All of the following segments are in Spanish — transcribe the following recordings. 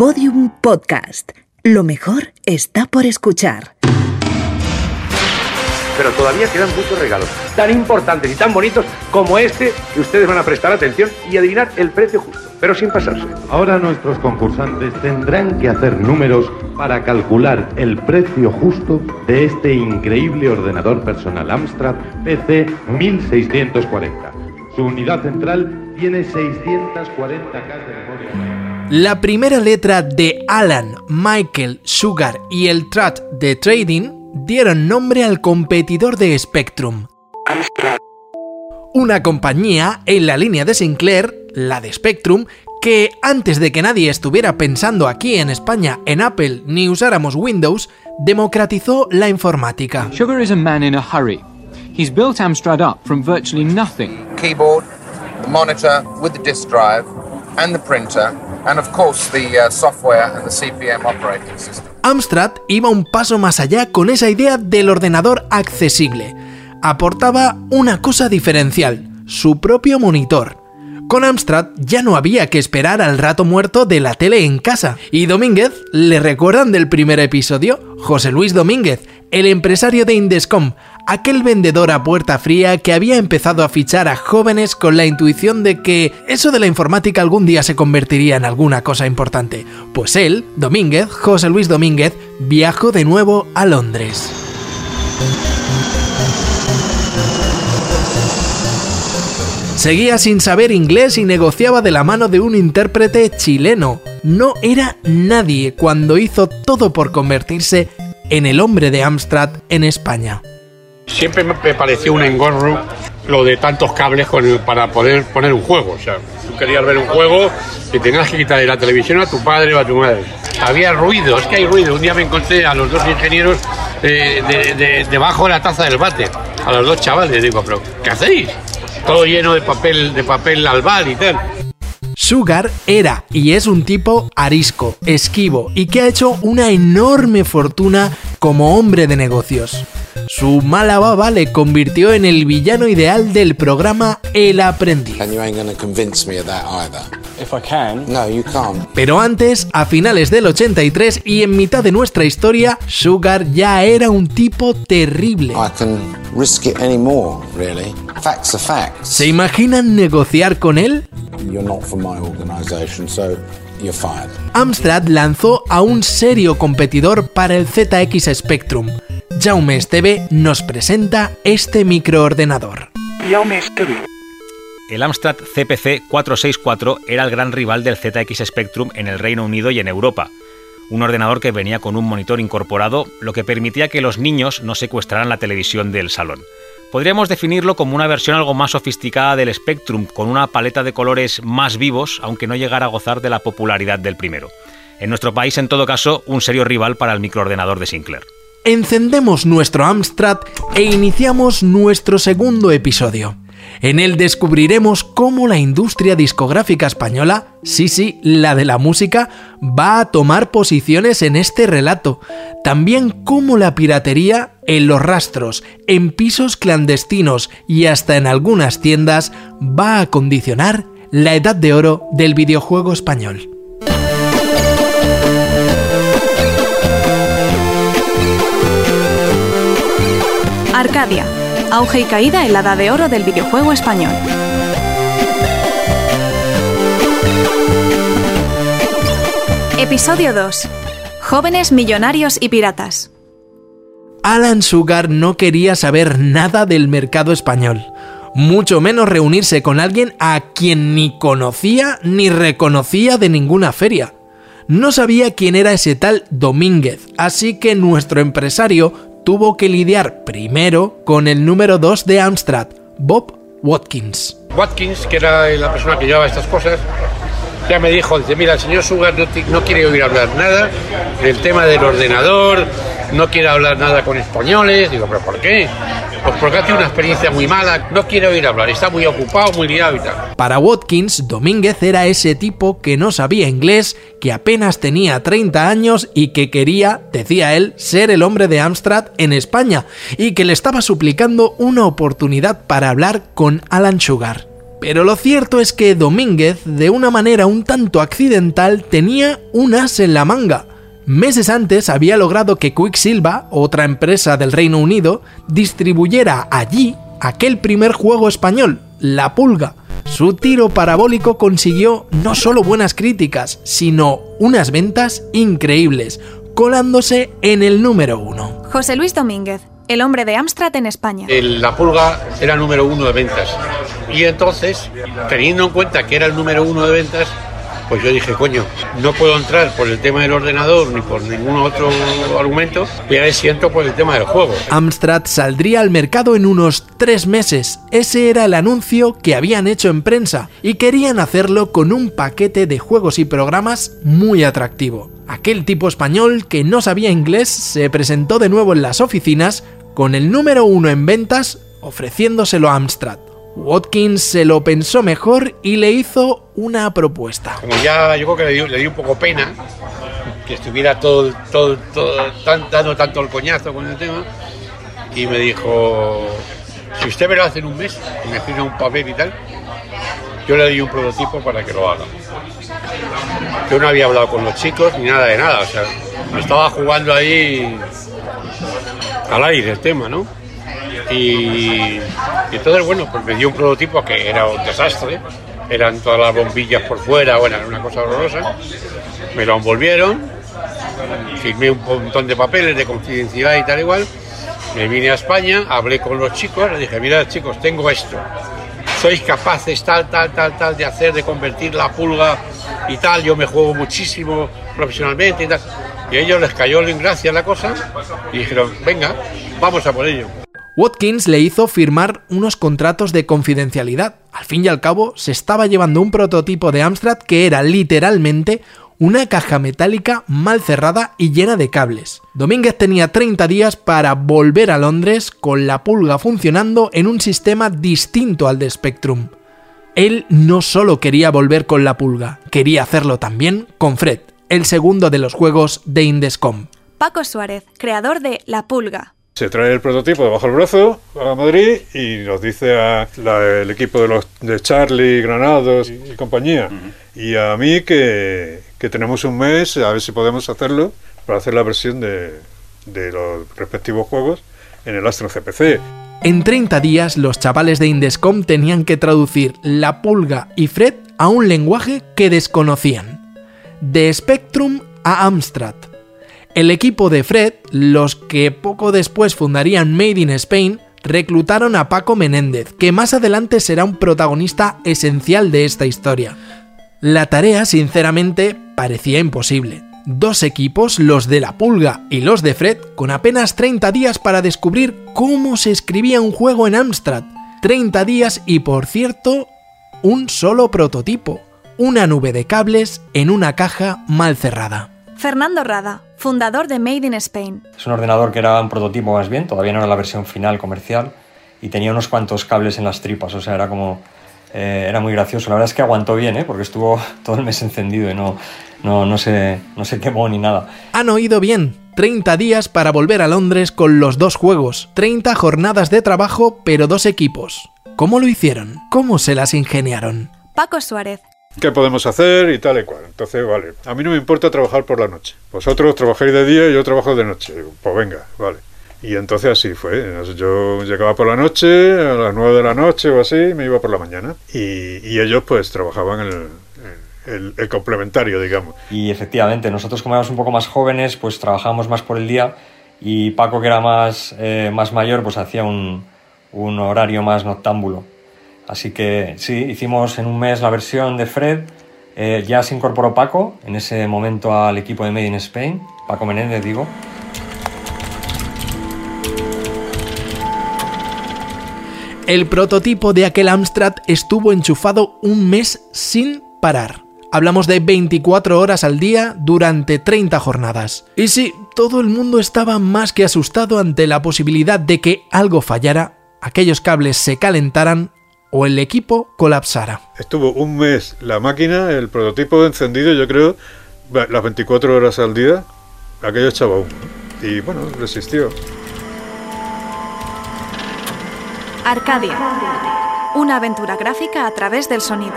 Podium Podcast. Lo mejor está por escuchar. Pero todavía quedan muchos regalos tan importantes y tan bonitos como este que ustedes van a prestar atención y adivinar el precio justo, pero sin pasarse. Ahora nuestros concursantes tendrán que hacer números para calcular el precio justo de este increíble ordenador personal Amstrad PC 1640. Su unidad central tiene 640K de memoria. La primera letra de Alan, Michael, Sugar y el Trat de Trading dieron nombre al competidor de Spectrum. Una compañía en la línea de Sinclair, la de Spectrum, que antes de que nadie estuviera pensando aquí en España en Apple ni usáramos Windows, democratizó la informática. Sugar is a man in a hurry. He's built Amstrad up from virtually nothing. keyboard, the monitor with the disk drive, and the printer, and of course the uh, software and the CPM operating system. Amstrad iba un paso más allá con esa idea del ordenador accesible. Aportaba una cosa diferencial, su propio monitor. Con Amstrad ya no había que esperar al rato muerto de la tele en casa. Y Domínguez, ¿le recuerdan del primer episodio? José Luis Domínguez, el empresario de Indescom, aquel vendedor a puerta fría que había empezado a fichar a jóvenes con la intuición de que eso de la informática algún día se convertiría en alguna cosa importante. Pues él, Domínguez, José Luis Domínguez, viajó de nuevo a Londres. Seguía sin saber inglés y negociaba de la mano de un intérprete chileno. No era nadie cuando hizo todo por convertirse en el hombre de Amstrad en España. Siempre me pareció un engorro lo de tantos cables para poder poner un juego. O sea, tú querías ver un juego y tenías que quitarle la televisión a tu padre o a tu madre. Había ruido, es que hay ruido. Un día me encontré a los dos ingenieros eh, de- de- debajo de la taza del bate, a los dos chavales. Digo, pero ¿qué hacéis? Todo lleno de papel, de papel albal y tal. Sugar era y es un tipo arisco, esquivo y que ha hecho una enorme fortuna como hombre de negocios. Su mala baba le convirtió en el villano ideal del programa El Aprendiz. Pero antes, a finales del 83 y en mitad de nuestra historia, Sugar ya era un tipo terrible. I can risk it anymore, really. Facts are facts. ¿Se imaginan negociar con él? You're not from my organisation, so you're fired. Amstrad lanzó a un serio competidor para el ZX Spectrum. Jaume Esteve nos presenta este microordenador. El Amstrad CPC 464 era el gran rival del ZX Spectrum en el Reino Unido y en Europa. Un ordenador que venía con un monitor incorporado, lo que permitía que los niños no secuestraran la televisión del salón. Podríamos definirlo como una versión algo más sofisticada del Spectrum, con una paleta de colores más vivos, aunque no llegara a gozar de la popularidad del primero. En nuestro país, en todo caso, un serio rival para el microordenador de Sinclair. Encendemos nuestro Amstrad e iniciamos nuestro segundo episodio. En él descubriremos cómo la industria discográfica española, sí, sí, la de la música, va a tomar posiciones en este relato. También cómo la piratería en los rastros, en pisos clandestinos y hasta en algunas tiendas va a condicionar la edad de oro del videojuego español. Arcadia. Auge y caída en la edad de oro del videojuego español. Episodio 2. Jóvenes millonarios y piratas. Alan Sugar no quería saber nada del mercado español, mucho menos reunirse con alguien a quien ni conocía ni reconocía de ninguna feria. No sabía quién era ese tal Domínguez, así que nuestro empresario tuvo que lidiar primero con el número 2 de Amstrad, Bob Watkins. Watkins, que era la persona que llevaba estas cosas, ya me dijo, dice, mira, el señor Sugar no, no quiere oír hablar nada del tema del ordenador, no quiere hablar nada con españoles. Digo, ¿pero por qué? Pues porque ha tenido una experiencia muy mala, no quiere oír hablar, está muy ocupado, muy liado y tal. Para Watkins, Domínguez era ese tipo que no sabía inglés, que apenas tenía 30 años y que quería, decía él, ser el hombre de Amstrad en España y que le estaba suplicando una oportunidad para hablar con Alan Sugar. Pero lo cierto es que Domínguez, de una manera un tanto accidental, tenía un as en la manga. Meses antes había logrado que Quicksilva, otra empresa del Reino Unido, distribuyera allí aquel primer juego español, La Pulga. Su tiro parabólico consiguió no solo buenas críticas, sino unas ventas increíbles, colándose en el número uno. José Luis Domínguez, el hombre de Amstrad en España. El- la pulga era el número uno de ventas. Y entonces, teniendo en cuenta que era el número uno de ventas, pues yo dije, coño, no puedo entrar por el tema del ordenador ni por ningún otro argumento, voy a ver si entro por el tema del juego. Amstrad saldría al mercado en unos tres meses. Ese era el anuncio que habían hecho en prensa y querían hacerlo con un paquete de juegos y programas muy atractivo. Aquel tipo español que no sabía inglés se presentó de nuevo en las oficinas con el número uno en ventas ofreciéndoselo a Amstrad. Watkins se lo pensó mejor y le hizo una propuesta. Como ya yo creo que le dio, un poco pena que estuviera todo, todo, todo dando tanto el coñazo con el tema, y me dijo, si usted me lo hace en un mes, y me firma un papel y tal, yo le doy un prototipo para que lo haga. Yo no había hablado con los chicos ni nada de nada, o sea, me estaba jugando ahí al aire el tema, ¿no? Y, entonces, bueno, pues me dio un prototipo que era un desastre, eran todas las bombillas por fuera, bueno, era una cosa horrorosa. Me lo envolvieron, firmé un montón de papeles de confidencialidad y tal igual. Me vine a España, hablé con los chicos, les dije, mirad chicos, tengo esto. Sois capaces tal, tal, tal, tal de hacer, de convertir la pulga y tal. Yo me juego muchísimo profesionalmente y tal. Y a ellos les cayó en gracia la cosa y dijeron, venga, vamos a por ello. Watkins le hizo firmar unos contratos de confidencialidad. Al fin y al cabo, se estaba llevando un prototipo de Amstrad que era literalmente una caja metálica mal cerrada y llena de cables. Domínguez tenía 30 días para volver a Londres con la pulga funcionando en un sistema distinto al de Spectrum. Él no solo quería volver con la pulga, quería hacerlo también con Fred, el segundo de los juegos de Indescom. Paco Suárez, creador de La Pulga. Se trae el prototipo debajo del brazo a Madrid y nos dice a la- el equipo de los de Charlie, Granados y, y compañía y a mí que, que tenemos un mes a ver si podemos hacerlo para hacer la versión de, de los respectivos juegos en el Astro CPC. En 30 días, los chavales de Indescom tenían que traducir La Pulga y Fred a un lenguaje que desconocían. De Spectrum a Amstrad. El equipo de Fred, los que poco después fundarían Made in Spain, reclutaron a Paco Menéndez, que más adelante será un protagonista esencial de esta historia. La tarea, sinceramente, parecía imposible. Dos equipos, los de la Pulga y los de Fred, con apenas 30 días para descubrir cómo se escribía un juego en Amstrad. 30 días y, por cierto, un solo prototipo. Una nube de cables en una caja mal cerrada. Fernando Rada, fundador de Made in Spain. Es un ordenador que era un prototipo más bien, todavía no era la versión final comercial y tenía unos cuantos cables en las tripas, o sea, era como... eh, era muy gracioso, la verdad es que aguantó bien, ¿eh? porque estuvo todo el mes encendido y no, no, no, se, no se quemó ni nada. Han oído bien. 30 días para volver a Londres con los dos juegos. 30 jornadas de trabajo, pero dos equipos. ¿Cómo lo hicieron? ¿Cómo se las ingeniaron? Paco Suárez, ¿Qué podemos hacer y tal y cual? Entonces, vale, a mí no me importa trabajar por la noche. Vosotros trabajáis de día y yo trabajo de noche. Pues venga, vale. Y entonces así fue. Yo llegaba por la noche, a las 9 de la noche o así, me iba por la mañana. Y, ellos pues trabajaban el complementario, digamos. Y efectivamente, nosotros como éramos un poco más jóvenes, pues trabajábamos más por el día y Paco, que era más, eh, más mayor, pues hacía un, un horario más noctámbulo. Así que sí, hicimos en un mes la versión de Fred. Eh, ya se incorporó Paco en ese momento al equipo de Made in Spain, Paco Menéndez, digo. El prototipo de aquel Amstrad estuvo enchufado un mes sin parar. Hablamos de 24 horas al día durante 30 jornadas. Y sí, todo el mundo estaba más que asustado ante la posibilidad de que algo fallara, aquellos cables se calentaran o el equipo colapsara. Estuvo un mes la máquina, el prototipo encendido, yo creo, va- las 24 horas al día, aquello echaba humo. Y bueno, resistió. Arcadia. Una aventura gráfica a través del sonido.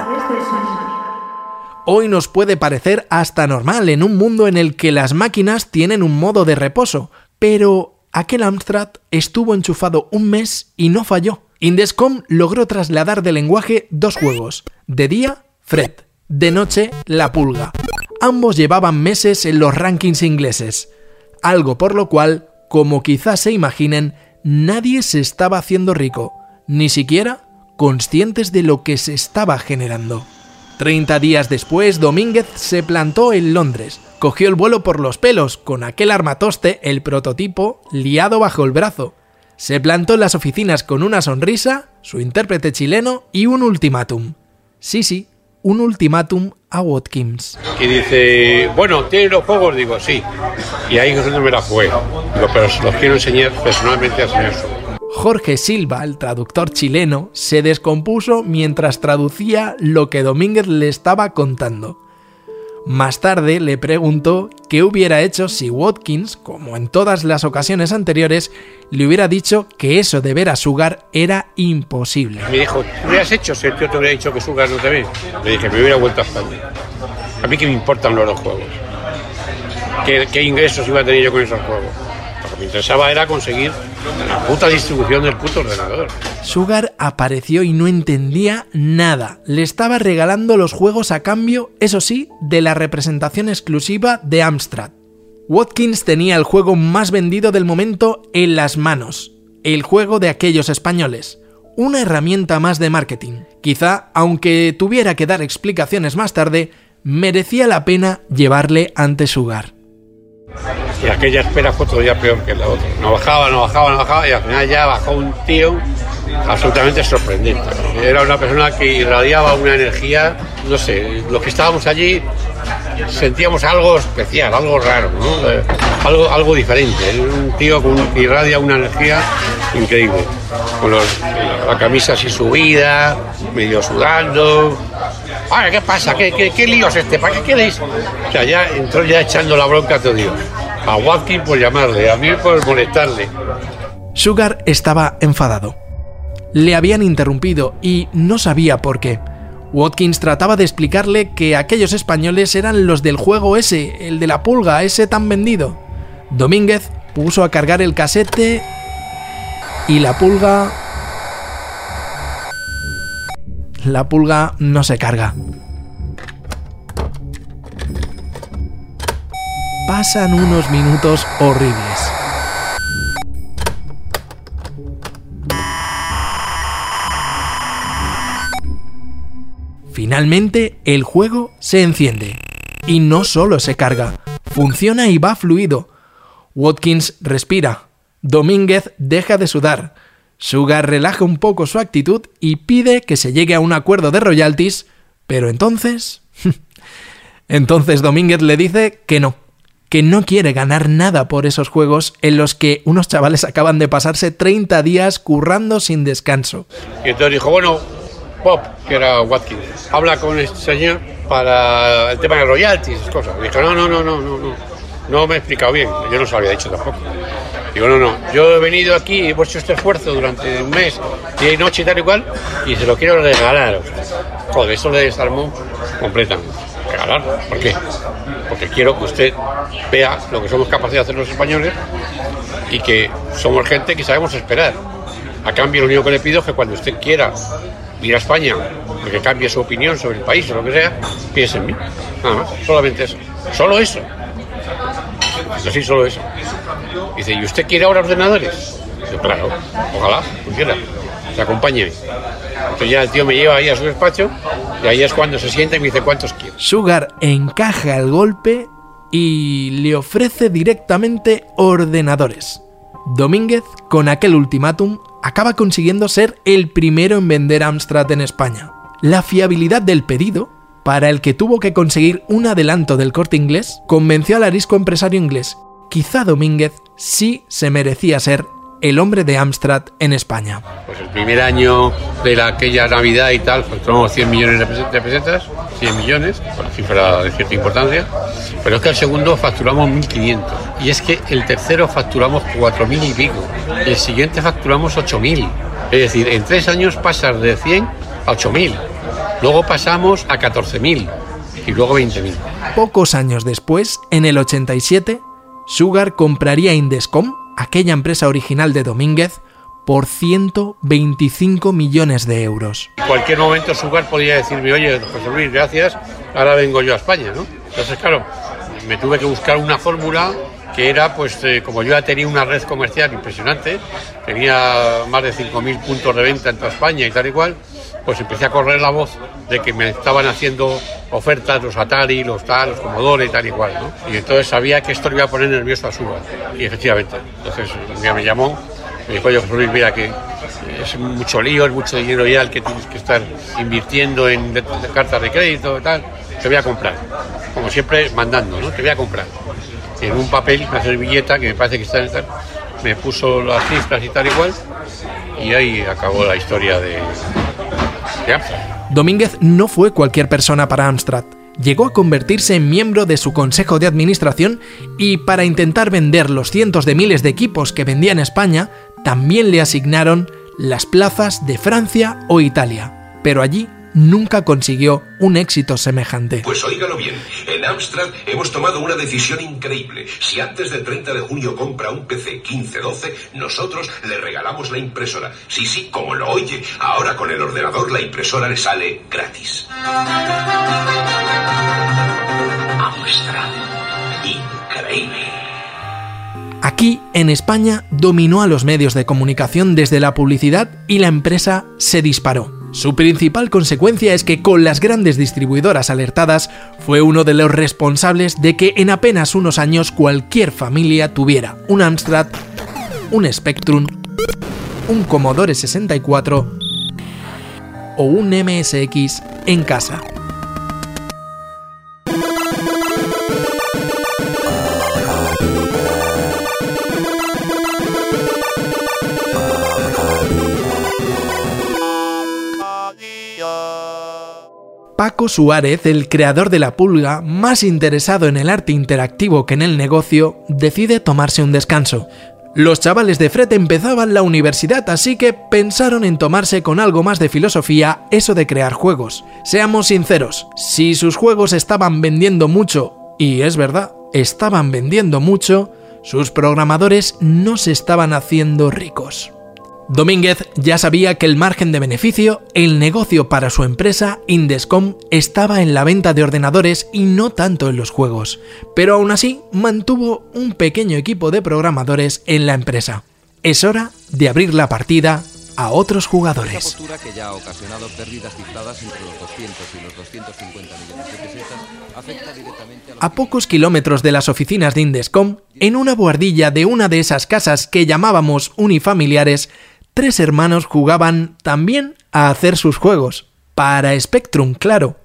Hoy nos puede parecer hasta normal en un mundo en el que las máquinas tienen un modo de reposo, pero aquel Amstrad estuvo enchufado un mes y no falló. Indescom logró trasladar de lenguaje dos juegos. De día, Fred. De noche, La Pulga. Ambos llevaban meses en los rankings ingleses. Algo por lo cual, como quizás se imaginen, nadie se estaba haciendo rico, ni siquiera conscientes de lo que se estaba generando. Treinta días después, Domínguez se plantó en Londres. Cogió el vuelo por los pelos, con aquel armatoste, el prototipo, liado bajo el brazo. Se plantó en las oficinas con una sonrisa, su intérprete chileno y un ultimátum. Sí, sí, un ultimátum a Watkins. Y dice, bueno, ¿tiene los juegos? Digo, sí. Y ahí es donde me la fue. Digo, pero se los quiero enseñar personalmente a señor Jorge Silva, el traductor chileno, se descompuso mientras traducía lo que Domínguez le estaba contando. Más tarde le preguntó qué hubiera hecho si Watkins, como en todas las ocasiones anteriores, le hubiera dicho que eso de ver a Sugar era imposible. Me dijo, ¿qué hubieras hecho si el tío te hubiera dicho que Sugar no te ve? Le dije, me hubiera vuelto a España. A mí que me importan los dos juegos. ¿Qué, qué ingresos iba a tener yo con esos juegos? Me interesaba era conseguir la puta distribución del puto ordenador. Sugar apareció y no entendía nada. Le estaba regalando los juegos a cambio, eso sí, de la representación exclusiva de Amstrad. Watkins tenía el juego más vendido del momento en las manos, el juego de aquellos españoles. Una herramienta más de marketing. Quizá, aunque tuviera que dar explicaciones más tarde, merecía la pena llevarle ante Sugar. Y aquella espera fue todavía peor que la otra. No bajaba, no bajaba, no bajaba y al final ya bajó un tío absolutamente sorprendente. Era una persona que irradiaba una energía, no sé, los que estábamos allí sentíamos algo especial, algo raro. Eh, algo, algo diferente. Un tío que irradia una energía increíble. Con la camisa así subida, medio sudando. ¿Qué pasa? ¿Qué, qué, lío es este? ¿Para qué queréis? O sea, ya entró ya echando la bronca todo Dios. A Watkins por llamarle, a mí por molestarle. Sugar estaba enfadado. Le habían interrumpido y no sabía por qué. Watkins trataba de explicarle que aquellos españoles eran los del juego ese, el de la pulga, ese tan vendido. Domínguez puso a cargar el casete y la pulga... La pulga no se carga. Pasan unos minutos horribles. Finalmente, el juego se enciende. Y no solo se carga, funciona y va fluido. Watkins respira. Domínguez deja de sudar. Sugar relaja un poco su actitud y pide que se llegue a un acuerdo de royalties, pero entonces... entonces Domínguez le dice que no, que no quiere ganar nada por esos juegos en los que unos chavales acaban de pasarse 30 días currando sin descanso. Y entonces dijo, bueno, Bob, que era Watkins, habla con este señor para el tema de royalties, esas cosas. Dijo, no, no, no, no, no, no, no me he explicado bien, yo no se lo había dicho tampoco. Digo, no, no, yo he venido aquí, hemos hecho este esfuerzo durante un mes, día y noche y tal y cual, y se lo quiero regalar. Joder, eso le desarmó completamente. ¿Regalar? ¿Por qué? Porque quiero que usted vea lo que somos capaces de hacer los españoles y que somos gente que sabemos esperar. A cambio, lo único que le pido es que cuando usted quiera ir a España, que cambie su opinión sobre el país o lo que sea, piense en mí. Nada más, solamente eso. Solo eso. Así, solo eso. Dice, ¿y usted quiere ahora ordenadores? Digo, claro, ojalá, pudiera. Se acompañe. Entonces ya el tío me lleva ahí a su despacho y ahí es cuando se sienta y me dice cuántos quiere. Sugar encaja el golpe y le ofrece directamente ordenadores. Domínguez, con aquel ultimátum, acaba consiguiendo ser el primero en vender Amstrad en España. La fiabilidad del pedido, para el que tuvo que conseguir un adelanto del corte inglés, convenció al arisco empresario inglés. Quizá Domínguez sí se merecía ser el hombre de Amstrad en España. Pues el primer año de la, aquella Navidad y tal, facturamos 100 millones de pes- de pesetas, 100 millones, por cifra de cierta importancia, pero es que el segundo facturamos 1.500. Y es que el tercero facturamos 4.000 y pico. Y el siguiente facturamos 8.000. Es decir, en tres años pasas de 100 a 8.000. Luego pasamos a 14.000 y luego 20.000. Pocos años después, en el 87, Sugar compraría Indescom, aquella empresa original de Domínguez, por 125 millones de euros. En cualquier momento Sugar podía decirme, oye, José Luis, gracias, ahora vengo yo a España, ¿no? Entonces, claro, me tuve que buscar una fórmula que era, pues, eh, como yo ya tenía una red comercial impresionante, tenía más de 5.000 puntos de venta en toda España y tal y cual, pues empecé a correr la voz de que me estaban haciendo ofertas los Atari, los tal, los Commodore y tal y cual, ¿no? Y entonces sabía que esto le iba a poner nervioso a Sugar. Y efectivamente, entonces un día me llamó, me dijo, oye, José Luis, mira que es mucho lío, es mucho dinero ya el que tienes que estar invirtiendo en cartas de crédito y tal, te voy a comprar. Como siempre, mandando, ¿no? Te voy a comprar. En un papel, una servilleta que me parece que está en tal, me puso las cifras y tal igual, y ahí acabó la historia de, Domínguez no fue cualquier persona para Amstrad. Llegó a convertirse en miembro de su consejo de administración y para intentar vender los cientos de miles de equipos que vendía en España, también le asignaron las plazas de Francia o Italia. Pero allí nunca consiguió un éxito semejante. Pues óigalo bien, en Amstrad hemos tomado una decisión increíble. Si antes del 30 de junio compra un PC 1512, nosotros le regalamos la impresora. Sí, sí, como lo oye, ahora con el ordenador la impresora le sale gratis. Amstrad, increíble. Aquí, en España, dominó a los medios de comunicación desde la publicidad y la empresa se disparó. Su principal consecuencia es que con las grandes distribuidoras alertadas fue uno de los responsables de que en apenas unos años cualquier familia tuviera un Amstrad, un Spectrum, un Commodore 64 o un MSX en casa. Paco Suárez, el creador de la pulga, más interesado en el arte interactivo que en el negocio, decide tomarse un descanso. Los chavales de Fred empezaban la universidad, así que pensaron en tomarse con algo más de filosofía eso de crear juegos. Seamos sinceros, si sus juegos estaban vendiendo mucho, y es verdad, estaban vendiendo mucho, sus programadores no se estaban haciendo ricos. Domínguez ya sabía que el margen de beneficio, el negocio para su empresa, Indescom, estaba en la venta de ordenadores y no tanto en los juegos, pero aún así mantuvo un pequeño equipo de programadores en la empresa. Es hora de abrir la partida a otros jugadores. Esta postura que ya ha ocasionado pérdidas cifradas entre los 200 y los 250 millones de pesetas afecta directamente a los A pocos kilómetros de las oficinas de Indescom, en una buhardilla de una de esas casas que llamábamos unifamiliares, tres hermanos jugaban también a hacer sus juegos. Para Spectrum, claro.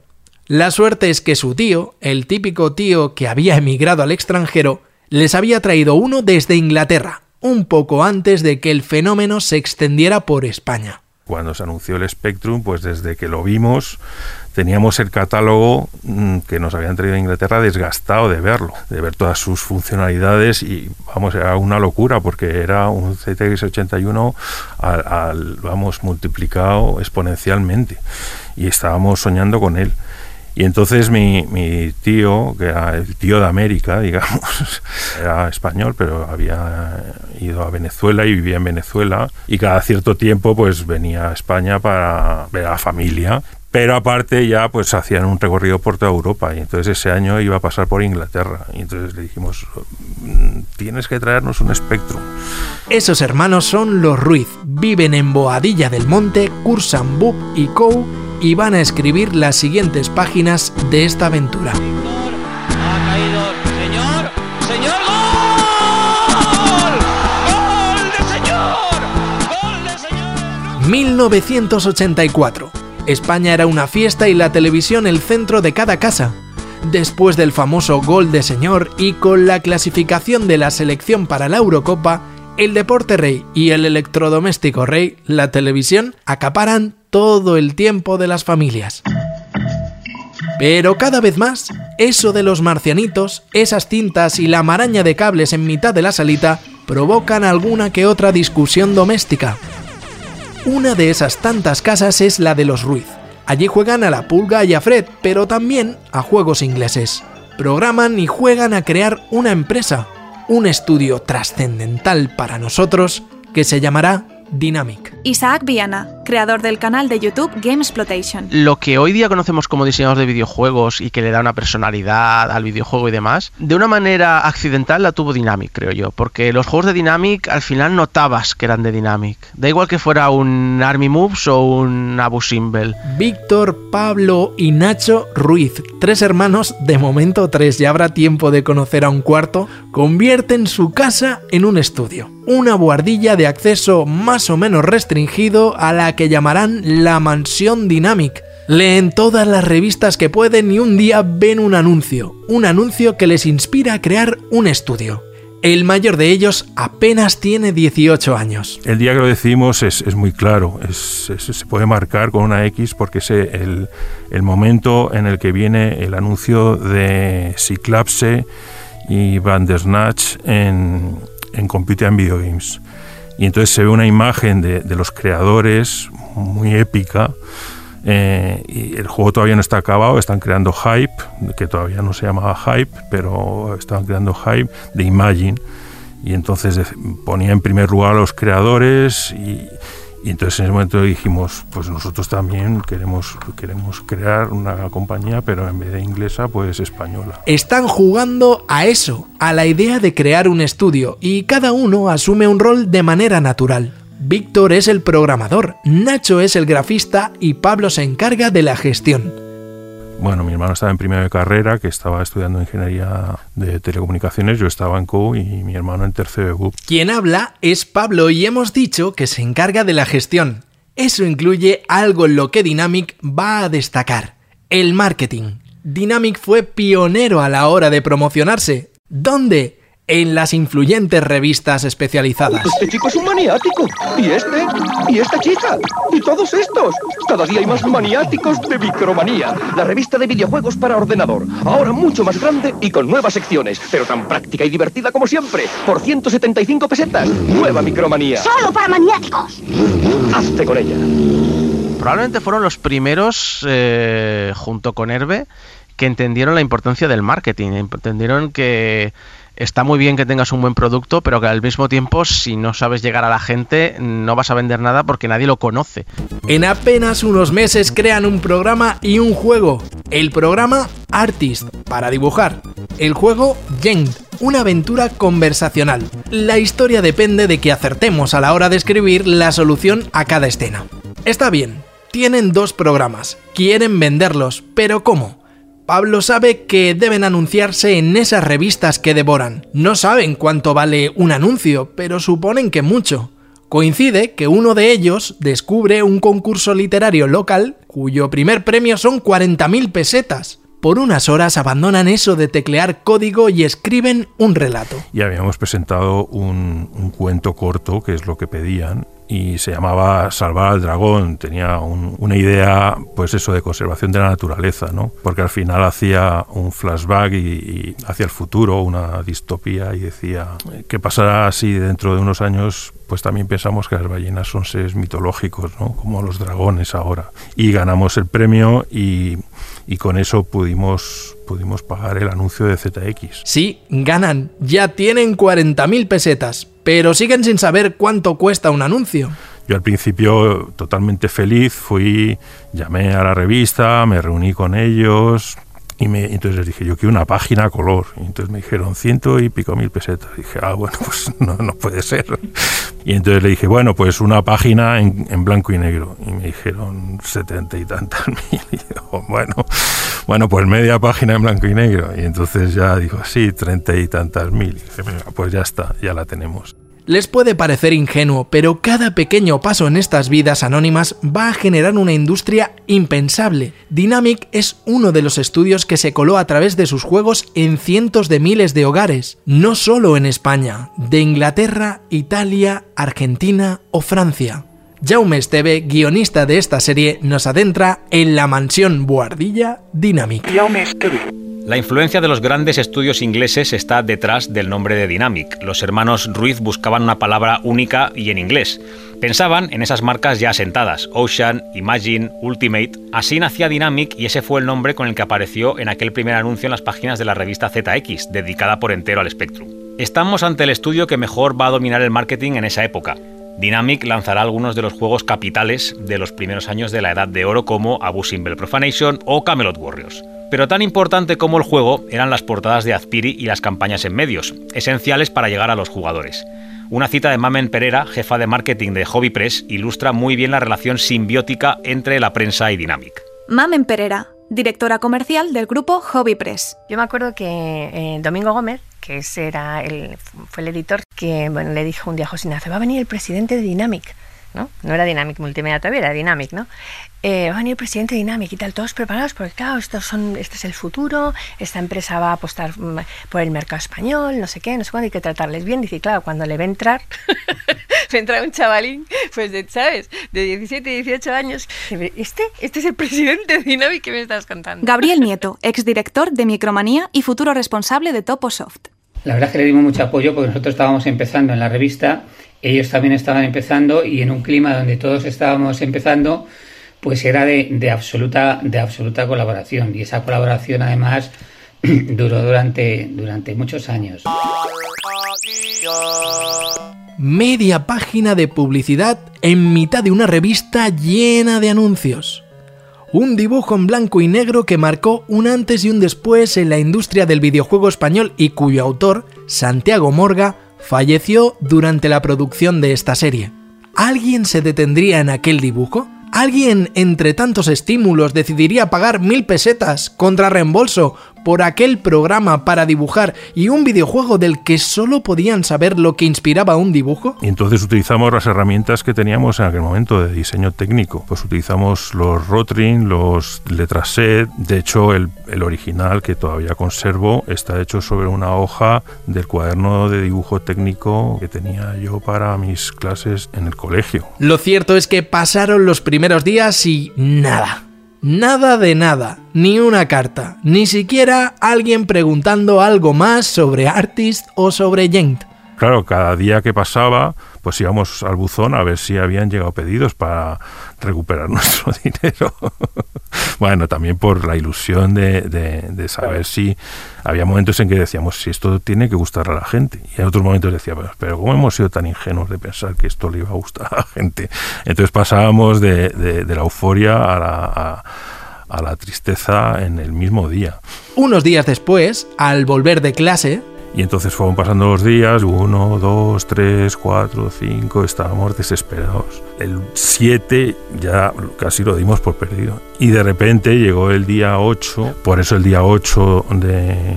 La suerte es que su tío, el típico tío que había emigrado al extranjero, les había traído uno desde Inglaterra, un poco antes de que el fenómeno se extendiera por España. Cuando se anunció el Spectrum, pues desde que lo vimos teníamos el catálogo mm, que nos habían traído de Inglaterra desgastado de verlo, de ver todas sus funcionalidades y vamos, era una locura porque era un ZX81 al, al, vamos, multiplicado exponencialmente y estábamos soñando con él. Y entonces mi, mi, tío, que era el tío de América, digamos, era español, pero había ido a Venezuela y vivía en Venezuela. Y cada cierto tiempo pues venía a España para ver a la familia. Pero aparte ya pues hacían un recorrido por toda Europa y entonces ese año iba a pasar por Inglaterra. Y entonces le dijimos, tienes que traernos un Spectrum. Esos hermanos son los Ruiz, viven en Boadilla del Monte, cursan BUP y COU y van a escribir las siguientes páginas de esta aventura. Ha caído, señor, señor, gol, gol de señor, gol de señor. 1984. España era una fiesta y la televisión el centro de cada casa. Después del famoso gol de señor y con la clasificación de la selección para la Eurocopa, el deporte rey y el electrodoméstico rey, la televisión, acaparan todo el tiempo de las familias. Pero cada vez más, eso de los marcianitos, esas tintas y la maraña de cables en mitad de la salita provocan alguna que otra discusión doméstica. Una de esas tantas casas es la de los Ruiz. Allí juegan a la pulga y a Fred, pero también a juegos ingleses. Programan y juegan a crear una empresa, un estudio trascendental para nosotros que se llamará Dynamic. Isaac Viana, creador del canal de YouTube Gamesploitation. Lo que hoy día conocemos como diseñador de videojuegos y que le da una personalidad al videojuego y demás, de una manera accidental la tuvo Dynamic, creo yo, porque los juegos de Dynamic al final notabas que eran de Dynamic. Da igual que fuera un Army Moves o un Abu Simbel. Víctor, Pablo y Nacho Ruiz, tres hermanos, de momento tres, ya habrá tiempo de conocer a un cuarto, convierten su casa en un estudio. Una buhardilla de acceso más o menos restringido a la que llamarán la mansión Dynamic. Leen todas las revistas que pueden y un día ven un anuncio, un anuncio que les inspira a crear un estudio. El mayor de ellos apenas tiene 18 años. El día que lo decidimos es, es muy claro, es, se puede marcar con una X porque es el, el momento en el que viene el anuncio de Cyclapse y Bandersnatch en, en Computer and Video Games. Y entonces se ve una imagen de, de los creadores muy épica. eh, y el juego todavía no está acabado, están creando Hype, que todavía no se llamaba Hype, pero estaban creando Hype de Imagine. Y entonces ponía en primer lugar a los creadores y, y entonces en ese momento dijimos, pues nosotros también queremos, queremos crear una compañía, pero en vez de inglesa, pues española. Están jugando a eso, a la idea de crear un estudio, y cada uno asume un rol de manera natural. Víctor es el programador, Nacho es el grafista y Pablo se encarga de la gestión. Bueno, mi hermano estaba en primero de carrera, que estaba estudiando ingeniería de telecomunicaciones, yo estaba en CU y mi hermano en tercero de BUP. Quien habla es Pablo y hemos dicho que se encarga de la gestión. Eso incluye algo en lo que Dynamic va a destacar, el marketing. Dynamic fue pionero a la hora de promocionarse. ¿Dónde? En las influyentes revistas especializadas. Este chico es un maniático. Y este. Y esta chica. Y todos estos. Cada día hay más maniáticos de Micromanía. La revista de videojuegos para ordenador. Ahora mucho más grande y con nuevas secciones. Pero tan práctica y divertida como siempre. Por 175 pesetas. Nueva Micromanía. Solo para maniáticos. Hazte con ella. Probablemente fueron los primeros, eh, junto con Herbe, que entendieron la importancia del marketing. Entendieron que está muy bien que tengas un buen producto, pero que al mismo tiempo, si no sabes llegar a la gente, no vas a vender nada porque nadie lo conoce. En apenas unos meses crean un programa y un juego. El programa Artist, para dibujar. El juego Jeng, una aventura conversacional. La historia depende de que acertemos a la hora de escribir la solución a cada escena. Está bien, tienen dos programas, quieren venderlos, pero ¿cómo? Pablo sabe que deben anunciarse en esas revistas que devoran. No saben cuánto vale un anuncio, pero suponen que mucho. Coincide que uno de ellos descubre un concurso literario local cuyo primer premio son 40.000 pesetas. Por unas horas abandonan eso de teclear código y escriben un relato. Y habíamos presentado un, un cuento corto, que es lo que pedían, y se llamaba Salvar al dragón. Tenía un- una idea, pues eso, de conservación de la naturaleza, ¿no? Porque al final hacía un flashback y, y hacia el futuro, una distopía, y decía, ¿qué pasará si dentro de unos años, pues también pensamos que las ballenas son seres mitológicos, ¿no? Como los dragones ahora. Y ganamos el premio y, y con eso pudimos, pudimos pagar el anuncio de ZX. Sí, ganan, ya tienen 40.000 pesetas, pero siguen sin saber cuánto cuesta un anuncio. Yo al principio totalmente feliz fui, llamé a la revista, me reuní con ellos y me, entonces les dije, yo quiero una página a color. Y entonces me dijeron ciento y pico mil pesetas. Dije, ah, bueno, pues no, no puede ser. Y entonces le dije, bueno, pues una página en, en blanco y negro. Y me dijeron setenta y tantas mil. Y digo, bueno, bueno, pues media página en blanco y negro. Y entonces ya dijo, sí, treinta y tantas mil. Y dije, "Venga, pues ya está, ya la tenemos. Les puede parecer ingenuo, pero cada pequeño paso en estas vidas anónimas va a generar una industria impensable. Dynamic es uno de los estudios que se coló a través de sus juegos en cientos de miles de hogares, no solo en España, de Inglaterra, Italia, Argentina o Francia. Jaume Esteve, guionista de esta serie, nos adentra en la mansión Buhardilla Dynamic. La influencia de los grandes estudios ingleses está detrás del nombre de Dynamic. Los hermanos Ruiz buscaban una palabra única y en inglés. Pensaban en esas marcas ya asentadas, Ocean, Imagine, Ultimate. Así nacía Dynamic y ese fue el nombre con el que apareció en aquel primer anuncio en las páginas de la revista ZX, dedicada por entero al Spectrum. Estamos ante el estudio que mejor va a dominar el marketing en esa época. Dynamic lanzará algunos de los juegos capitales de los primeros años de la Edad de Oro como Abu Simbel Profanation o Camelot Warriors. Pero tan importante como el juego eran las portadas de Azpiri y las campañas en medios, esenciales para llegar a los jugadores. Una cita de Mamen Pereira, jefa de marketing de Hobby Press, ilustra muy bien la relación simbiótica entre la prensa y Dynamic. Mamen Pereira, directora comercial del grupo Hobby Press. Yo me acuerdo que eh, Domingo Gómez, que era el, fue el editor, que bueno, le dijo un día a José Ignacio, va a venir el presidente de Dynamic. ¿no? No era Dynamic Multimedia todavía, era Dynamic, ¿no? Eh, va a venir el presidente de Dynamic y tal, todos preparados porque claro, estos son, este es el futuro, esta empresa va a apostar mm, por el mercado español, no sé qué, no sé cuándo, hay que tratarles bien. Dice, claro, cuando le ve entrar, le entra un chavalín, pues de, ¿sabes? De 17, 18 años, este, este es el presidente de Dynamic que me estás contando. Gabriel Nieto, exdirector de Micromanía y futuro responsable de Toposoft. La verdad es que le dimos mucho apoyo porque nosotros estábamos empezando en la revista, ellos también estaban empezando y en un clima donde todos estábamos empezando, pues era de, absoluta, de absoluta colaboración y esa colaboración además duró durante, durante muchos años. Media página de publicidad en mitad de una revista llena de anuncios. Un dibujo en blanco y negro que marcó un antes y un después en la industria del videojuego español y cuyo autor, Santiago Morga, falleció durante la producción de esta serie. ¿Alguien se detendría en aquel dibujo? ¿Alguien entre tantos estímulos decidiría pagar mil pesetas contra reembolso por aquel programa para dibujar y un videojuego del que solo podían saber lo que inspiraba un dibujo? Y entonces utilizamos las herramientas que teníamos en aquel momento de diseño técnico. Pues utilizamos los Rotring, los Letraset. De hecho, el, el original que todavía conservo está hecho sobre una hoja del cuaderno de dibujo técnico que tenía yo para mis clases en el colegio. Lo cierto es que pasaron los primeros días y nada. Nada de nada, ni una carta, ni siquiera alguien preguntando algo más sobre Artist o sobre Gent. Claro, cada día que pasaba, pues íbamos al buzón a ver si habían llegado pedidos para recuperar nuestro dinero. bueno, también por la ilusión de, de, de saber si había momentos en que decíamos, si esto tiene que gustar a la gente. Y en otros momentos decíamos, pero ¿cómo hemos sido tan ingenuos de pensar que esto le iba a gustar a la gente? Entonces pasábamos de, de, de la euforia a la... A, a la tristeza en el mismo día. Unos días después, al volver de clase, y entonces fueron pasando los días, uno, dos, tres, cuatro, cinco, estábamos desesperados. El 7 ya casi lo dimos por perdido. Y de repente llegó el día 8, por eso el día 8 de...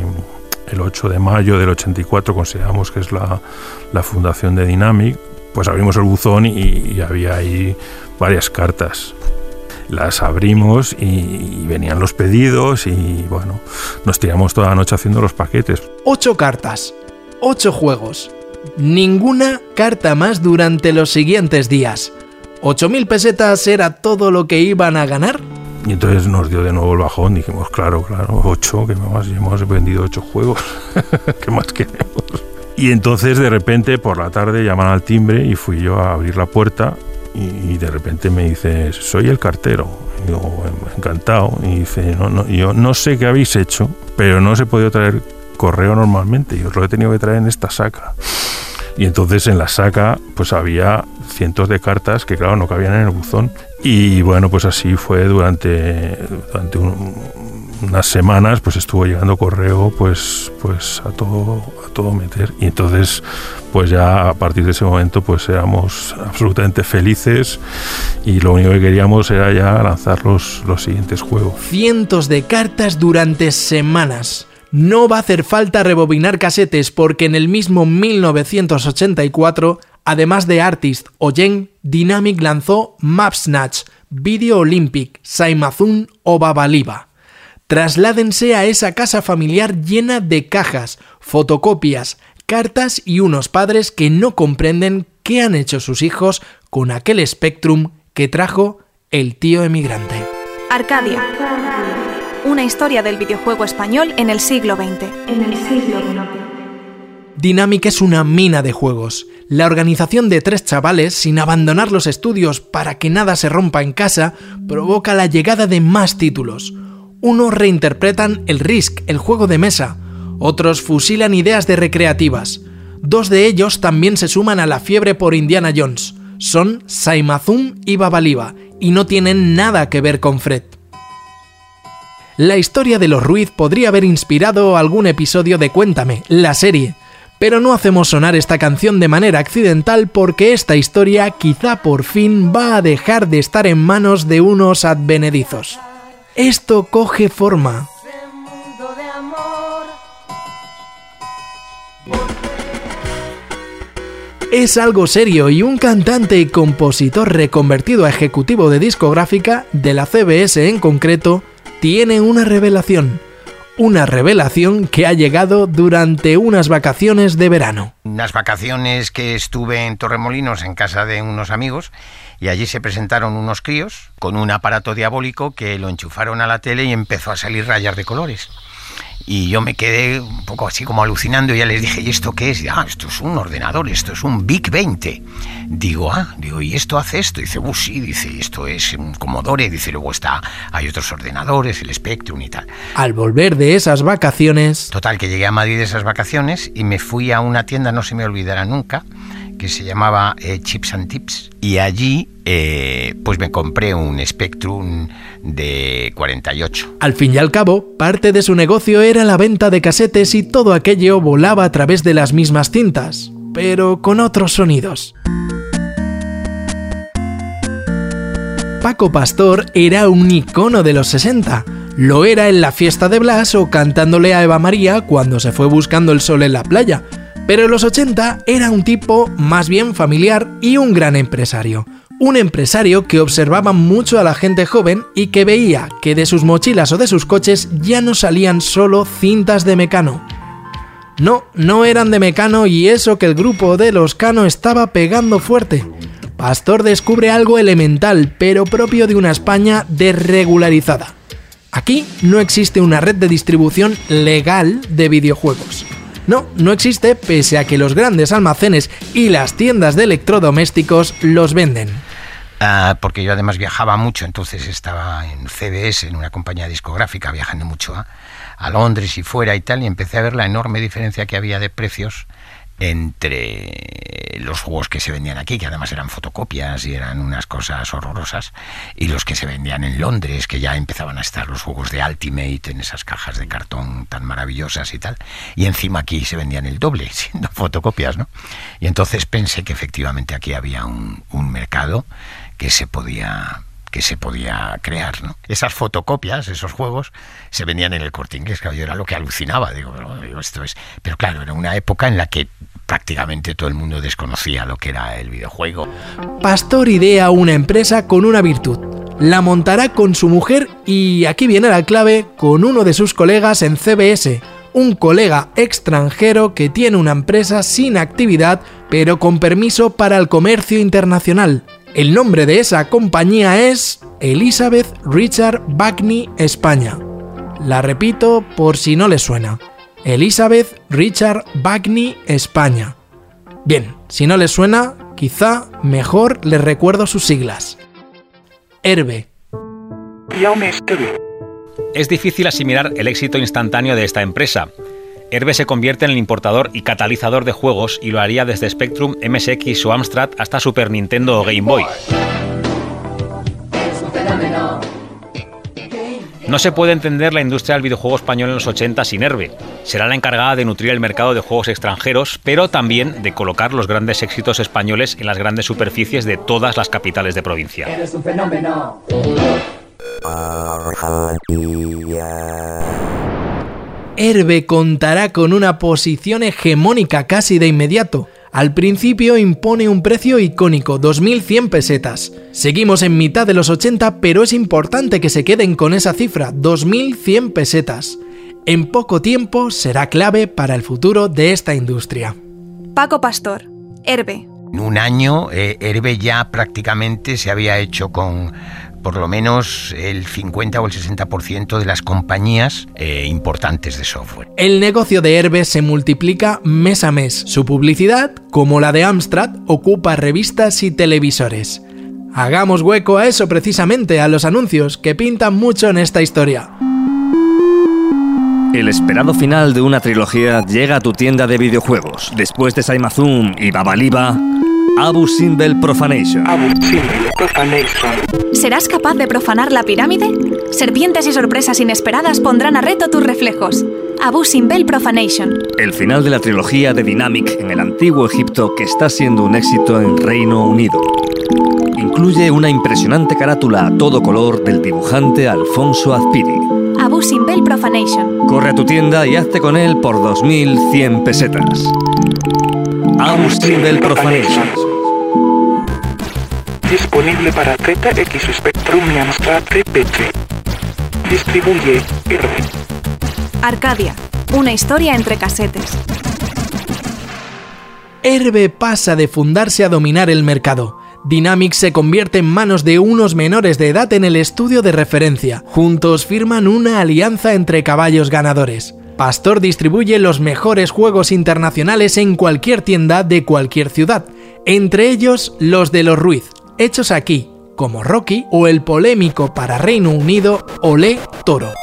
El 8 de mayo del 84 consideramos que es la, la fundación de Dynamic, pues abrimos el buzón y, y había ahí varias cartas las abrimos y, y, venían los pedidos y bueno, nos tiramos toda la noche haciendo los paquetes. Ocho cartas, ocho juegos, ninguna carta más durante los siguientes días. ¿Ocho mil pesetas era todo lo que iban a ganar? Y entonces nos dio de nuevo el bajón, dijimos, claro, claro, ocho, que más, hemos vendido ocho juegos, ¿qué más queremos? Y entonces de repente por la tarde llaman al timbre y fui yo a abrir la puerta y, de repente me dice, soy el cartero. Y digo, encantado. Y dice, no, no, yo no sé qué habéis hecho, pero no os he podido traer correo normalmente. Yo os lo he tenido que traer en esta saca. Y entonces en la saca pues había cientos de cartas que claro no cabían en el buzón. Y bueno, pues así fue durante, durante un, unas semanas pues estuvo llegando correo pues pues a todo a todo meter y entonces pues ya a partir de ese momento pues éramos absolutamente felices y lo único que queríamos era ya lanzar los, los siguientes juegos. Cientos de cartas durante semanas. No va a hacer falta rebobinar casetes porque en el mismo 1984, además de Artist o Gen, Dynamic lanzó Map Snatch, Video Olympic, Saimazun o Babaliba. Trasládense a esa casa familiar llena de cajas, fotocopias, cartas y unos padres que no comprenden qué han hecho sus hijos con aquel Spectrum que trajo el tío emigrante. Arcadia. Una historia del videojuego español en el siglo XX. En el siglo XX. Dynamic es una mina de juegos. La organización de tres chavales, sin abandonar los estudios para que nada se rompa en casa, provoca la llegada de más títulos. Unos reinterpretan el Risk, el juego de mesa, otros fusilan ideas de recreativas. Dos de ellos también se suman a la fiebre por Indiana Jones. Son Saimazum y Babaliba, y no tienen nada que ver con Fred. La historia de los Ruiz podría haber inspirado algún episodio de Cuéntame, la serie, pero no hacemos sonar esta canción de manera accidental porque esta historia quizá por fin va a dejar de estar en manos de unos advenedizos. Esto coge forma. Es algo serio y un cantante y compositor reconvertido a ejecutivo de discográfica, de la CBS en concreto, tiene una revelación una revelación que ha llegado durante unas vacaciones de verano. Unas vacaciones que estuve en Torremolinos en casa de unos amigos y allí se presentaron unos críos con un aparato diabólico que lo enchufaron a la tele y empezó a salir rayas de colores. Y yo me quedé un poco así como alucinando y ya les dije, ¿y esto qué es? ah, esto es un ordenador, esto es un Big 20. Digo, ah, digo, ¿y esto hace esto? Dice, uh, sí, dice, esto es un Commodore, dice, luego está, hay otros ordenadores, el Spectrum y tal. Al volver de esas vacaciones... Total, que llegué a Madrid de esas vacaciones y me fui a una tienda, no se me olvidará nunca, que se llamaba eh, Chips and Tips y allí eh, pues me compré un Spectrum de 48. Al fin y al cabo, parte de su negocio era la venta de casetes y todo aquello volaba a través de las mismas cintas, pero con otros sonidos. Paco Pastor era un icono de los 60. Lo era en la fiesta de Blas o cantándole a Eva María cuando se fue buscando el sol en la playa. Pero en los 80 era un tipo más bien familiar y un gran empresario. Un empresario que observaba mucho a la gente joven y que veía que de sus mochilas o de sus coches ya no salían solo cintas de mecano. No, no eran de mecano y eso que el grupo de los Cano estaba pegando fuerte. Pastor descubre algo elemental, pero propio de una España desregularizada. Aquí no existe una red de distribución legal de videojuegos. No, no existe pese a que los grandes almacenes y las tiendas de electrodomésticos los venden. Ah, porque yo además viajaba mucho, entonces estaba en CBS, en una compañía discográfica, viajando mucho a, a Londres y fuera y tal, y empecé a ver la enorme diferencia que había de precios entre los juegos que se vendían aquí, que además eran fotocopias y eran unas cosas horrorosas, y los que se vendían en Londres, que ya empezaban a estar los juegos de Ultimate en esas cajas de cartón tan maravillosas y tal, y encima aquí se vendían el doble, siendo fotocopias, ¿no? Y entonces pensé que efectivamente aquí había un, mercado que se podía que se podía crear. ¿no? Esas fotocopias, esos juegos, se vendían en el corte inglés, que yo era lo que alucinaba. Digo, esto es. Pero claro, era una época en la que prácticamente todo el mundo desconocía lo que era el videojuego. Pastor idea una empresa con una virtud. La montará con su mujer y aquí viene la clave con uno de sus colegas en CBS, un colega extranjero que tiene una empresa sin actividad pero con permiso para el comercio internacional. El nombre de esa compañía es Elizabeth Richard Bagney España. La repito por si no les suena. Elizabeth Richard Bagney España. Bien, si no les suena, quizá mejor les recuerdo sus siglas. Herbe. Es difícil asimilar el éxito instantáneo de esta empresa. Herbe se convierte en el importador y catalizador de juegos y lo haría desde Spectrum, MSX o Amstrad hasta Super Nintendo o Game Boy. No se puede entender la industria del videojuego español en los 80 sin Herbe. Será la encargada de nutrir el mercado de juegos extranjeros, pero también de colocar los grandes éxitos españoles en las grandes superficies de todas las capitales de provincia. Herbe contará con una posición hegemónica casi de inmediato. Al principio impone un precio icónico, 2.100 pesetas. Seguimos en mitad de los 80, pero es importante que se queden con esa cifra, 2.100 pesetas. En poco tiempo será clave para el futuro de esta industria. Paco Pastor, Herbe. En un año, eh, Herbe ya prácticamente se había hecho con, por lo menos el 50 o el 60% de las compañías eh, importantes de software. El negocio de Herbe se multiplica mes a mes. Su publicidad, como la de Amstrad, ocupa revistas y televisores. Hagamos hueco a eso precisamente, a los anuncios, que pintan mucho en esta historia. El esperado final de una trilogía llega a tu tienda de videojuegos. Después de Saimazum y Babaliba, Abu Simbel Profanation. ¿Serás capaz de profanar la pirámide? Serpientes y sorpresas inesperadas pondrán a reto tus reflejos. Abu Simbel Profanation. El final de la trilogía de Dynamic en el antiguo Egipto que está siendo un éxito en Reino Unido. Incluye una impresionante carátula a todo color del dibujante Alfonso Azpiri. Abu Simbel Profanation. Corre a tu tienda y hazte con él por 2.100 pesetas. Abu Simbel Profanation. Disponible para ZX Spectrum y Amstrad CPC. Distribuye Herbe. Arcadia. Una historia entre casetes. Herbe pasa de fundarse a dominar el mercado. Dynamic se convierte en manos de unos menores de edad en el estudio de referencia. Juntos firman una alianza entre caballos ganadores. Pastor distribuye los mejores juegos internacionales en cualquier tienda de cualquier ciudad, entre ellos los de los Ruiz, hechos aquí, como Rocky o el polémico para Reino Unido Olé Toro.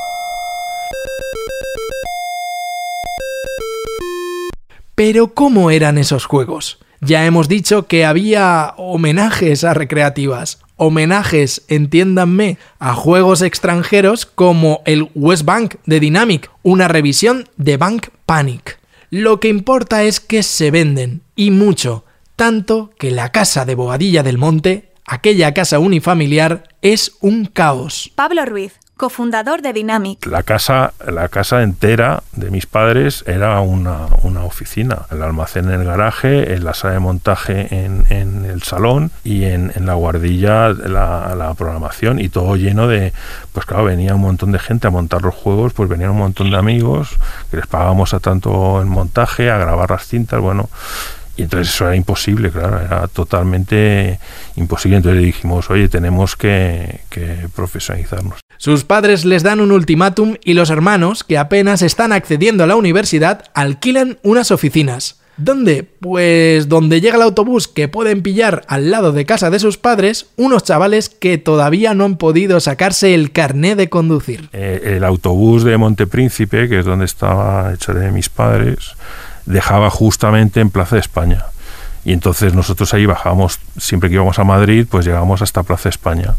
Pero ¿cómo eran esos juegos? Ya hemos dicho que había homenajes a recreativas, homenajes, entiéndanme, a juegos extranjeros como el West Bank de Dynamic, una revisión de Bank Panic. Lo que importa es que se venden, y mucho, tanto que la casa de Boadilla del Monte, aquella casa unifamiliar, es un caos. Pablo Ruiz, cofundador de Dynamic. La casa, la casa entera de mis padres era una, una oficina. El almacén en el garaje, en la sala de montaje en, el salón y en, la guardilla la, la, programación y todo lleno de, pues claro, venía un montón de gente a montar los juegos, pues venían un montón de amigos que les pagábamos a tanto en montaje, a grabar las cintas, bueno, y entonces eso era imposible, claro, era totalmente imposible. Entonces dijimos, oye, tenemos que, que, profesionalizarnos. Sus padres les dan un ultimátum y los hermanos, que apenas están accediendo a la universidad, alquilan unas oficinas. ¿Dónde? Pues donde llega el autobús que pueden pillar al lado de casa de sus padres unos chavales que todavía no han podido sacarse el carné de conducir. Eh, el autobús de Montepríncipe, que es donde estaba hecho de mis padres, dejaba justamente en Plaza de España. Y entonces nosotros ahí bajábamos, siempre que íbamos a Madrid, pues llegábamos hasta Plaza España.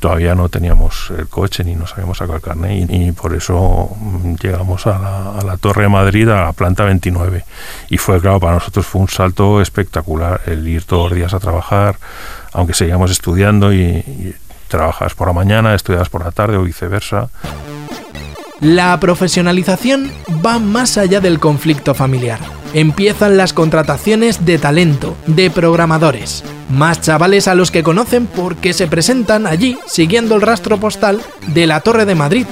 Todavía no teníamos el coche ni nos habíamos sacado el carnet y, y, por eso llegamos a la, a la, Torre de Madrid, a la planta 29. Y fue, claro, para nosotros fue un salto espectacular el ir todos los días a trabajar, aunque seguíamos estudiando y, y trabajas por la mañana, estudias por la tarde o viceversa. La profesionalización va más allá del conflicto familiar. Empiezan las contrataciones de talento, de programadores. Más chavales a los que conocen porque se presentan allí siguiendo el rastro postal de la Torre de Madrid.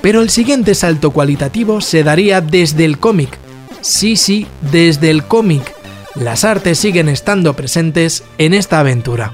Pero el siguiente salto cualitativo se daría desde el cómic. Sí, sí, desde el cómic. Las artes siguen estando presentes en esta aventura.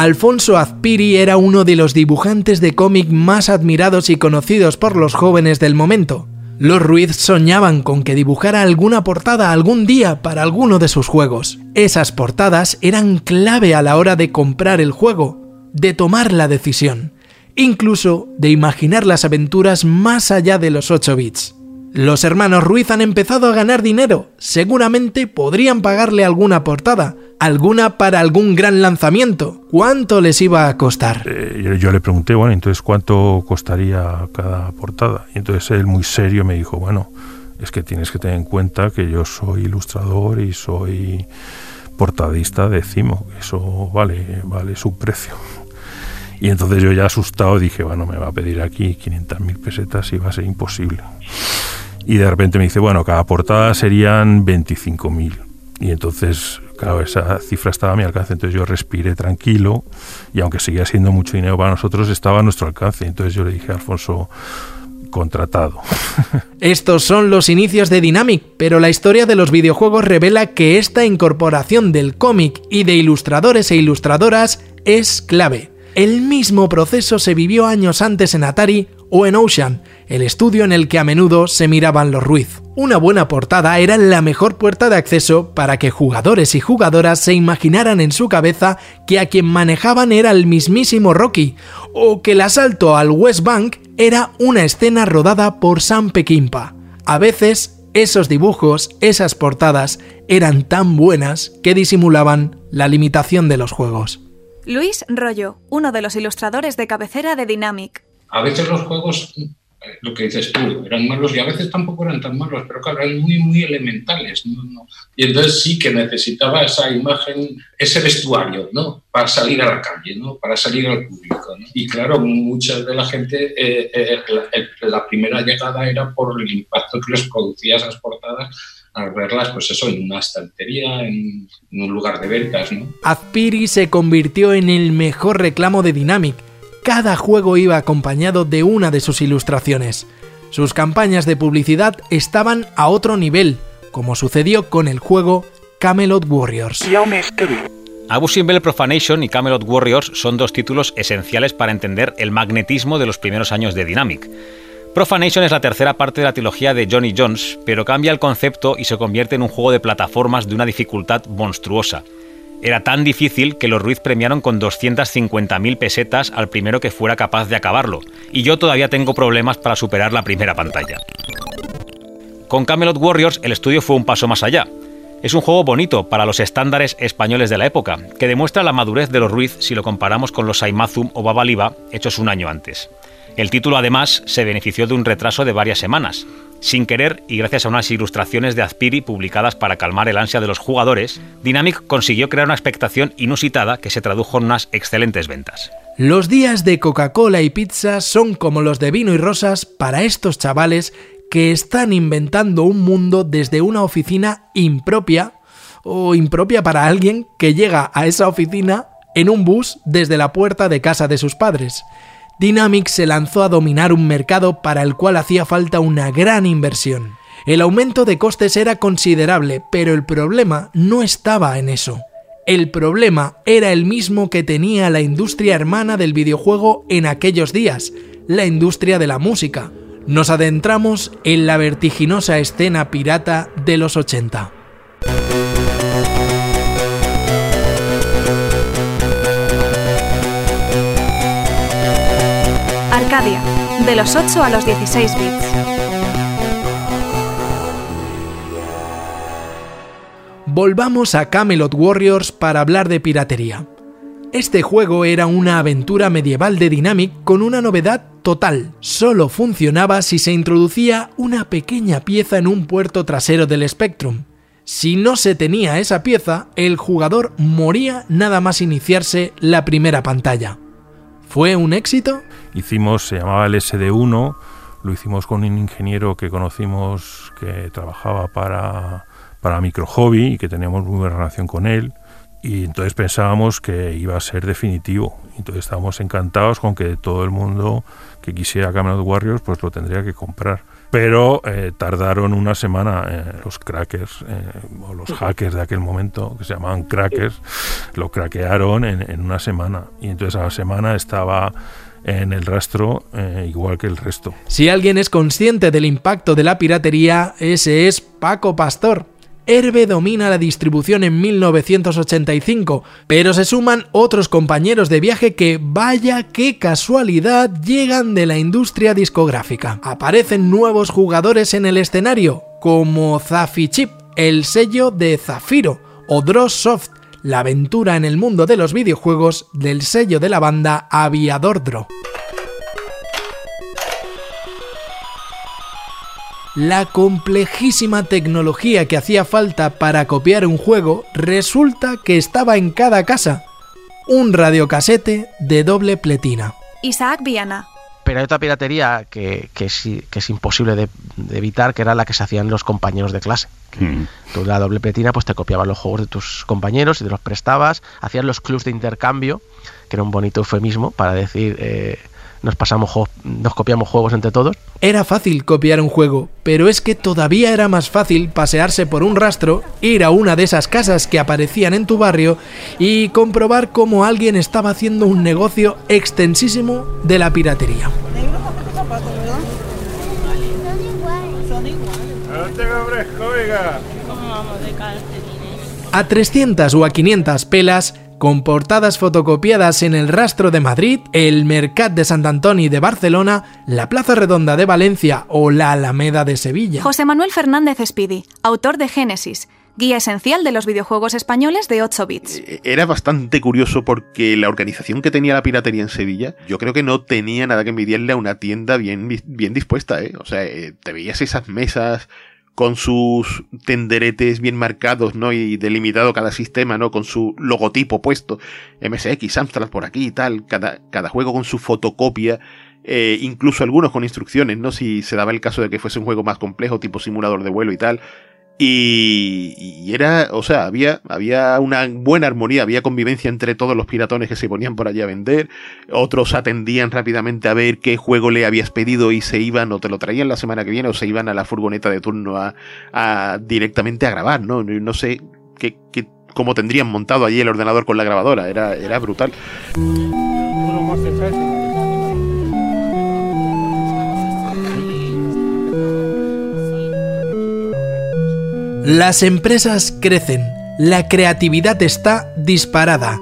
Alfonso Azpiri era uno de los dibujantes de cómic más admirados y conocidos por los jóvenes del momento. Los Ruiz soñaban con que dibujara alguna portada algún día para alguno de sus juegos. Esas portadas eran clave a la hora de comprar el juego, de tomar la decisión, incluso de imaginar las aventuras más allá de los 8 bits. Los hermanos Ruiz han empezado a ganar dinero, seguramente podrían pagarle alguna portada, alguna para algún gran lanzamiento. ¿Cuánto les iba a costar? Eh, yo, yo, le pregunté, bueno, entonces cuánto costaría cada portada. Y entonces él muy serio me dijo, bueno, es que tienes que tener en cuenta que yo soy ilustrador y soy portadista de Cimo, eso vale, vale su precio. Y entonces yo ya asustado dije, bueno, me va a pedir aquí 500 mil pesetas y va a ser imposible. Y de repente me dice, bueno, cada portada serían 25 mil. Y entonces, claro, esa cifra estaba a mi alcance. Entonces yo respiré tranquilo y aunque seguía siendo mucho dinero para nosotros, estaba a nuestro alcance. Entonces yo le dije a Alfonso, contratado. Estos son los inicios de Dynamic, pero la historia de los videojuegos revela que esta incorporación del cómic y de ilustradores e ilustradoras es clave. El mismo proceso se vivió años antes en Atari o en Ocean, el estudio en el que a menudo se miraban los Ruiz. Una buena portada era la mejor puerta de acceso para que jugadores y jugadoras se imaginaran en su cabeza que a quien manejaban era el mismísimo Rocky, o que el asalto al West Bank era una escena rodada por Sam Peckinpah. A veces, esos dibujos, esas portadas, eran tan buenas que disimulaban la limitación de los juegos. Luis Rollo, uno de los ilustradores de cabecera de Dynamic. A veces los juegos, lo que dices tú, eran malos y a veces tampoco eran tan malos, pero claro, eran muy, muy elementales. Y entonces sí que necesitaba esa imagen, ese vestuario, ¿no? Para salir a la calle, ¿no? Para salir al público. Y claro, mucha de la gente, eh, eh, la, la primera llegada era por el impacto que les producía esas portadas al verlas, pues eso, en una estantería, en, en un lugar de ventas, ¿no? Azpiri se convirtió en el mejor reclamo de Dynamic. Cada juego iba acompañado de una de sus ilustraciones. Sus campañas de publicidad estaban a otro nivel, como sucedió con el juego Camelot Warriors. Profanation y Camelot Warriors son dos títulos esenciales para entender el magnetismo de los primeros años de Dynamic. Profanation es la tercera parte de la trilogía de Johnny Jones, pero cambia el concepto y se convierte en un juego de plataformas de una dificultad monstruosa. Era tan difícil que los Ruiz premiaron con 250.000 pesetas al primero que fuera capaz de acabarlo, y yo todavía tengo problemas para superar la primera pantalla. Con Camelot Warriors el estudio fue un paso más allá. Es un juego bonito para los estándares españoles de la época, que demuestra la madurez de los Ruiz si lo comparamos con los Saimazum o Babaliba hechos un año antes. El título además se benefició de un retraso de varias semanas. Sin querer y gracias a unas ilustraciones de Azpiri publicadas para calmar el ansia de los jugadores, Dynamic consiguió crear una expectación inusitada que se tradujo en unas excelentes ventas. Los días de Coca-Cola y pizza son como los de vino y rosas para estos chavales que están inventando un mundo desde una oficina impropia o impropia para alguien que llega a esa oficina en un bus desde la puerta de casa de sus padres. Dynamic se lanzó a dominar un mercado para el cual hacía falta una gran inversión. El aumento de costes era considerable, pero el problema no estaba en eso. El problema era el mismo que tenía la industria hermana del videojuego en aquellos días, la industria de la música. Nos adentramos en la vertiginosa escena pirata de los 80. De los 8 a los 16 bits. Volvamos a Camelot Warriors para hablar de piratería. Este juego era una aventura medieval de Dynamic con una novedad total. Solo funcionaba si se introducía una pequeña pieza en un puerto trasero del Spectrum. Si no se tenía esa pieza, el jugador moría nada más iniciarse la primera pantalla. ¿Fue un éxito? Hicimos, se llamaba el SD1, lo hicimos con un ingeniero que conocimos que trabajaba para, para Micro Hobby y que teníamos muy buena relación con él. Y entonces pensábamos que iba a ser definitivo. Entonces estábamos encantados con que todo el mundo que quisiera Camelot Warriors pues lo tendría que comprar. Pero eh, tardaron una semana eh, los crackers eh, o los hackers de aquel momento, que se llamaban crackers, lo craquearon en, una semana. Y entonces a la semana estaba en el rastro igual que el resto. Si alguien es consciente del impacto de la piratería, ese es Paco Pastor. Herbe domina la distribución en 1985, pero se suman otros compañeros de viaje que, vaya qué casualidad, llegan de la industria discográfica. Aparecen nuevos jugadores en el escenario, como Zafi Chip, el sello de Zafiro, o Dross Soft, la aventura en el mundo de los videojuegos del sello de la banda Aviador La complejísima tecnología que hacía falta para copiar un juego resulta que estaba en cada casa. Un radiocasete de doble pletina. Isaac Viana. Pero hay otra piratería que, que, es, que es imposible de, de, evitar, que era la que se hacían los compañeros de clase. Mm. Tú la doble pletina pues te copiabas los juegos de tus compañeros y te los prestabas, hacías los clubs de intercambio, que era un bonito eufemismo para decir... Eh, nos pasamos nos copiamos juegos entre todos. Era fácil copiar un juego, pero es que todavía era más fácil pasearse por un rastro, ir a una de esas casas que aparecían en tu barrio y comprobar cómo alguien estaba haciendo un negocio extensísimo de la piratería. A 300 o a 500 pelas, con portadas fotocopiadas en el Rastro de Madrid, el Mercat de Sant Antoni de Barcelona, la Plaza Redonda de Valencia o la Alameda de Sevilla. José Manuel Fernández Speedy, autor de Génesis, guía esencial de los videojuegos españoles de 8 bits. Eh, era bastante curioso porque la organización que tenía la piratería en Sevilla, yo creo que no tenía nada que envidiarle a una tienda bien, bien dispuesta, ¿eh? O sea, eh, te veías esas mesas con sus tenderetes bien marcados, ¿no? Y delimitado cada sistema, ¿no? Con su logotipo puesto, MSX, Amstrad por aquí y tal, cada, cada juego con su fotocopia, eh, incluso algunos con instrucciones, ¿no? Si se daba el caso de que fuese un juego más complejo, tipo simulador de vuelo y tal. Y, era, o sea, había, había una buena armonía, había convivencia entre todos los piratones que se ponían por allí a vender. Otros atendían rápidamente a ver qué juego le habías pedido y se iban o te lo traían la semana que viene o se iban a la furgoneta de turno a, directamente a grabar, ¿no? No sé qué, qué, cómo tendrían montado allí el ordenador con la grabadora, era, era brutal. Las empresas crecen, la creatividad está disparada.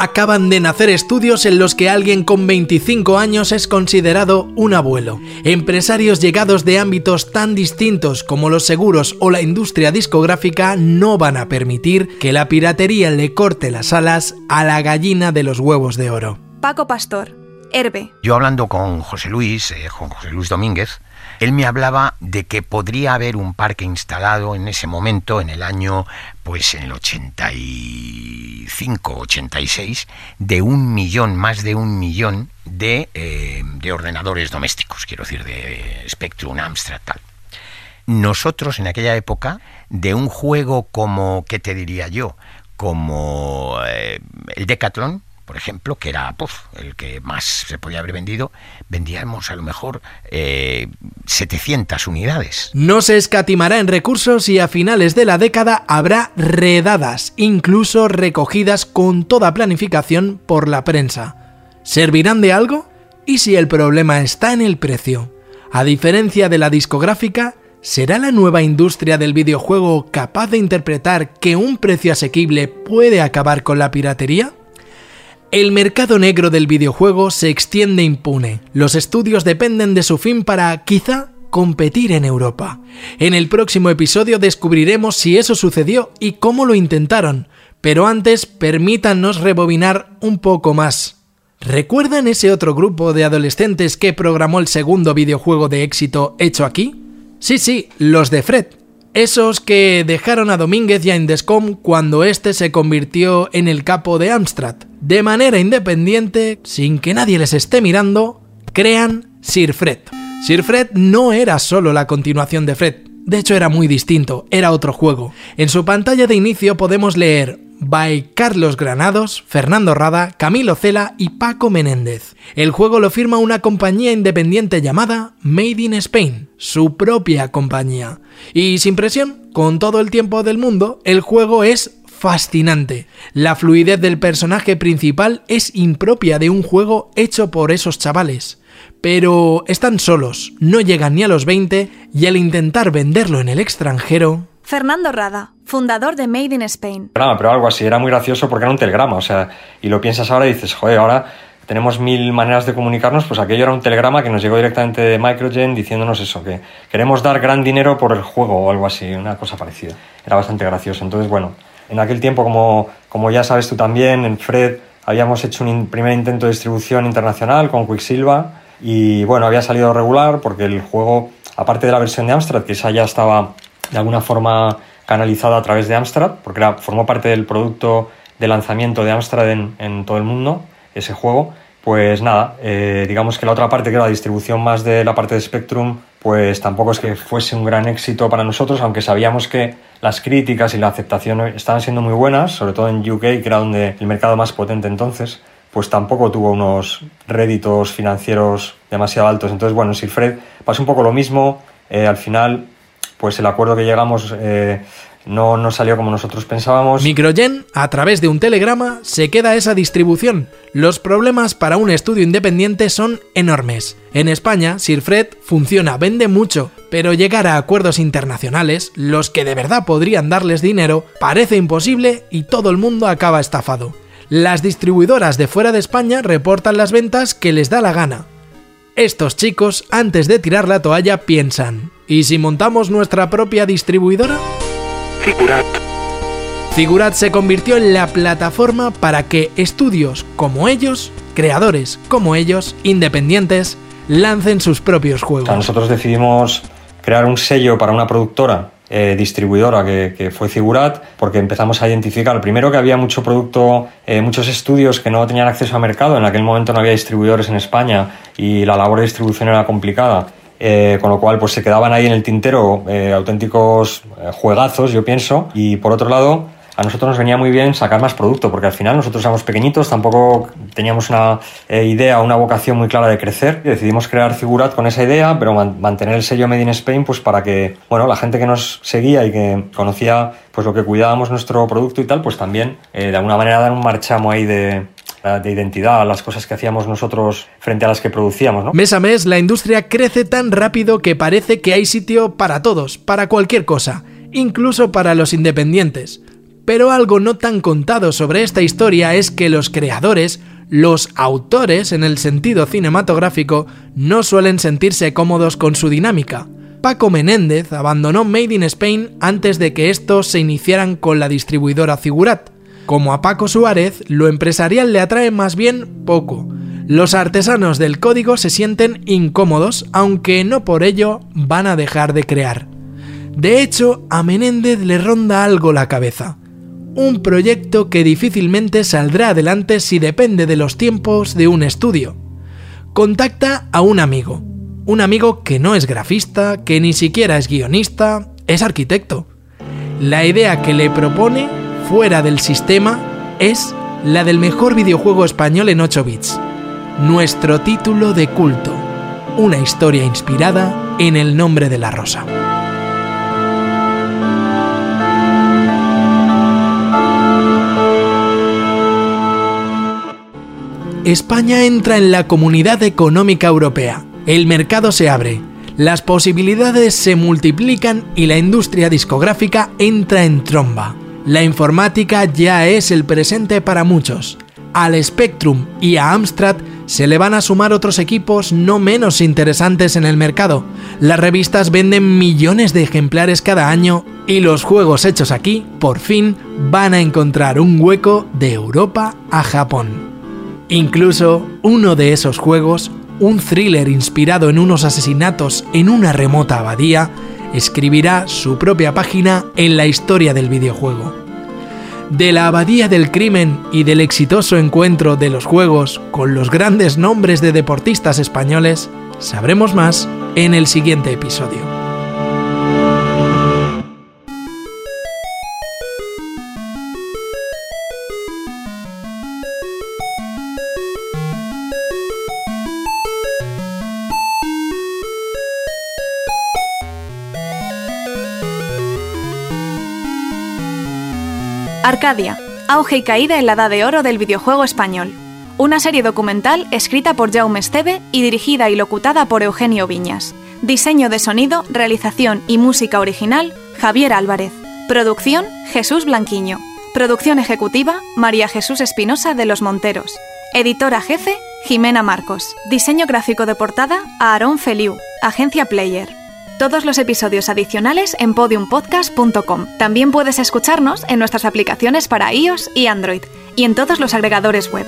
Acaban de nacer estudios en los que alguien con 25 años es considerado un abuelo. Empresarios llegados de ámbitos tan distintos como los seguros o la industria discográfica no van a permitir que la piratería le corte las alas a la gallina de los huevos de oro. Paco Pastor, Herbe. Yo hablando con José Luis, eh, con José Luis Domínguez, él me hablaba de que podría haber un parque instalado en ese momento, en el año, pues en el 85, 86, de un millón, más de un millón de, eh, de ordenadores domésticos, quiero decir, de Spectrum, Amstrad, tal. Nosotros en aquella época, de un juego como, ¿qué te diría yo? Como eh, el Decathlon, por ejemplo, que era el que más se podía haber vendido, vendíamos a lo mejor 700 eh, unidades. No se escatimará en recursos y a finales de la década habrá redadas, incluso recogidas con toda planificación por la prensa. ¿Servirán de algo? ¿Y si el problema está en el precio? A diferencia de la discográfica, ¿será la nueva industria del videojuego capaz de interpretar que un precio asequible puede acabar con la piratería? El mercado negro del videojuego se extiende impune. Los estudios dependen de su fin para, quizá, competir en Europa. En el próximo episodio descubriremos si eso sucedió y cómo lo intentaron, pero antes permítanos rebobinar un poco más. ¿Recuerdan ese otro grupo de adolescentes que programó el segundo videojuego de éxito hecho aquí? Sí, sí, los de Fred. Esos que dejaron a Domínguez y a Indescom cuando este se convirtió en el capo de Amstrad. De manera independiente, sin que nadie les esté mirando, crean Sir Fred. Sir Fred no era solo la continuación de Fred, de hecho era muy distinto, era otro juego. En su pantalla de inicio podemos leer by Carlos Granados, Fernando Rada, Camilo Cela y Paco Menéndez. El juego lo firma una compañía independiente llamada Made in Spain, su propia compañía. Y sin presión, con todo el tiempo del mundo, el juego es fascinante. La fluidez del personaje principal es impropia de un juego hecho por esos chavales. Pero están solos, no llegan ni a los 20 y al intentar venderlo en el extranjero... Fernando Rada, fundador de Made in Spain. Pero algo así, era muy gracioso porque era un telegrama, o sea, y lo piensas ahora y dices, joder, ahora tenemos mil maneras de comunicarnos, pues aquello era un telegrama que nos llegó directamente de Microgen diciéndonos eso, que queremos dar gran dinero por el juego o algo así, una cosa parecida. Era bastante gracioso. Entonces, bueno, en aquel tiempo, como, como ya sabes tú también, en Fred habíamos hecho un primer intento de distribución internacional con Quicksilva y bueno, había salido regular porque el juego, aparte de la versión de Amstrad, que esa ya estaba de alguna forma canalizada a través de Amstrad, porque era, formó parte del producto de lanzamiento de Amstrad en, todo el mundo, ese juego, pues nada, eh, digamos que la otra parte, que era la distribución más de la parte de Spectrum, pues tampoco es que fuese un gran éxito para nosotros, aunque sabíamos que las críticas y la aceptación estaban siendo muy buenas, sobre todo en UK, que era donde el mercado más potente entonces, pues tampoco tuvo unos réditos financieros demasiado altos. Entonces, bueno, Silfred pasó un poco lo mismo. Eh, al final, pues el acuerdo que llegamos eh, no, no salió como nosotros pensábamos. Microgen, a través de un telegrama, se queda esa distribución. Los problemas para un estudio independiente son enormes. En España, Sirfred funciona, vende mucho, pero llegar a acuerdos internacionales, los que de verdad podrían darles dinero, parece imposible y todo el mundo acaba estafado. Las distribuidoras de fuera de España reportan las ventas que les da la gana. Estos chicos, antes de tirar la toalla, piensan, ¿y si montamos nuestra propia distribuidora? Figurat. Figurat se convirtió en la plataforma para que estudios como ellos, creadores como ellos, independientes, lancen sus propios juegos. Nosotros decidimos crear un sello para una productora eh, distribuidora que, que, fue Figurat, porque empezamos a identificar, primero que había mucho producto, eh, muchos estudios que no tenían acceso a mercado, en aquel momento no había distribuidores en España y la labor de distribución era complicada. Eh, con lo cual pues se quedaban ahí en el tintero eh, auténticos eh, juegazos, yo pienso, y por otro lado, a nosotros nos venía muy bien sacar más producto, porque al final nosotros éramos pequeñitos, tampoco teníamos una idea, una vocación muy clara de crecer. Decidimos crear Figurat con esa idea, pero mantener el sello Made in Spain, pues para que, bueno, la gente que nos seguía y que conocía pues lo que cuidábamos nuestro producto y tal, pues también de alguna manera dar un marchamo ahí de, de identidad las cosas que hacíamos nosotros frente a las que producíamos. Mes a mes la industria crece tan rápido que parece que hay sitio para todos, para cualquier cosa, incluso para los independientes. Pero algo no tan contado sobre esta historia es que los creadores, los autores en el sentido cinematográfico, no suelen sentirse cómodos con su dinámica. Paco Menéndez abandonó Made in Spain antes de que estos se iniciaran con la distribuidora Figurat. Como a Paco Suárez, lo empresarial le atrae más bien poco. Los artesanos del código se sienten incómodos, aunque no por ello van a dejar de crear. De hecho, a Menéndez le ronda algo la cabeza. Un proyecto que difícilmente saldrá adelante si depende de los tiempos de un estudio. Contacta a un amigo. Un amigo que no es grafista, que ni siquiera es guionista, es arquitecto. La idea que le propone fuera del sistema es la del mejor videojuego español en 8 bits. Nuestro título de culto. Una historia inspirada en el nombre de la rosa. España entra en la Comunidad Económica Europea. El mercado se abre, las posibilidades se multiplican y la industria discográfica entra en tromba. La informática ya es el presente para muchos. Al Spectrum y a Amstrad se le van a sumar otros equipos no menos interesantes en el mercado. Las revistas venden millones de ejemplares cada año y los juegos hechos aquí, por fin, van a encontrar un hueco de Europa a Japón. Incluso uno de esos juegos, un thriller inspirado en unos asesinatos en una remota abadía, escribirá su propia página en la historia del videojuego. De la abadía del crimen y del exitoso encuentro de los juegos con los grandes nombres de deportistas españoles, sabremos más en el siguiente episodio. Arcadia, auge y caída en la edad de oro del videojuego español. Una serie documental escrita por Jaume Esteve y dirigida y locutada por Eugenio Viñas. Diseño de sonido, realización y música original, Javier Álvarez. Producción, Jesús Blanquiño. Producción ejecutiva, María Jesús Espinosa de Los Monteros. Editora jefe, Jimena Marcos. Diseño gráfico de portada, Aarón Feliu, Agencia Player. Todos los episodios adicionales en podiumpodcast.com. También puedes escucharnos en nuestras aplicaciones para iOS y Android y en todos los agregadores web.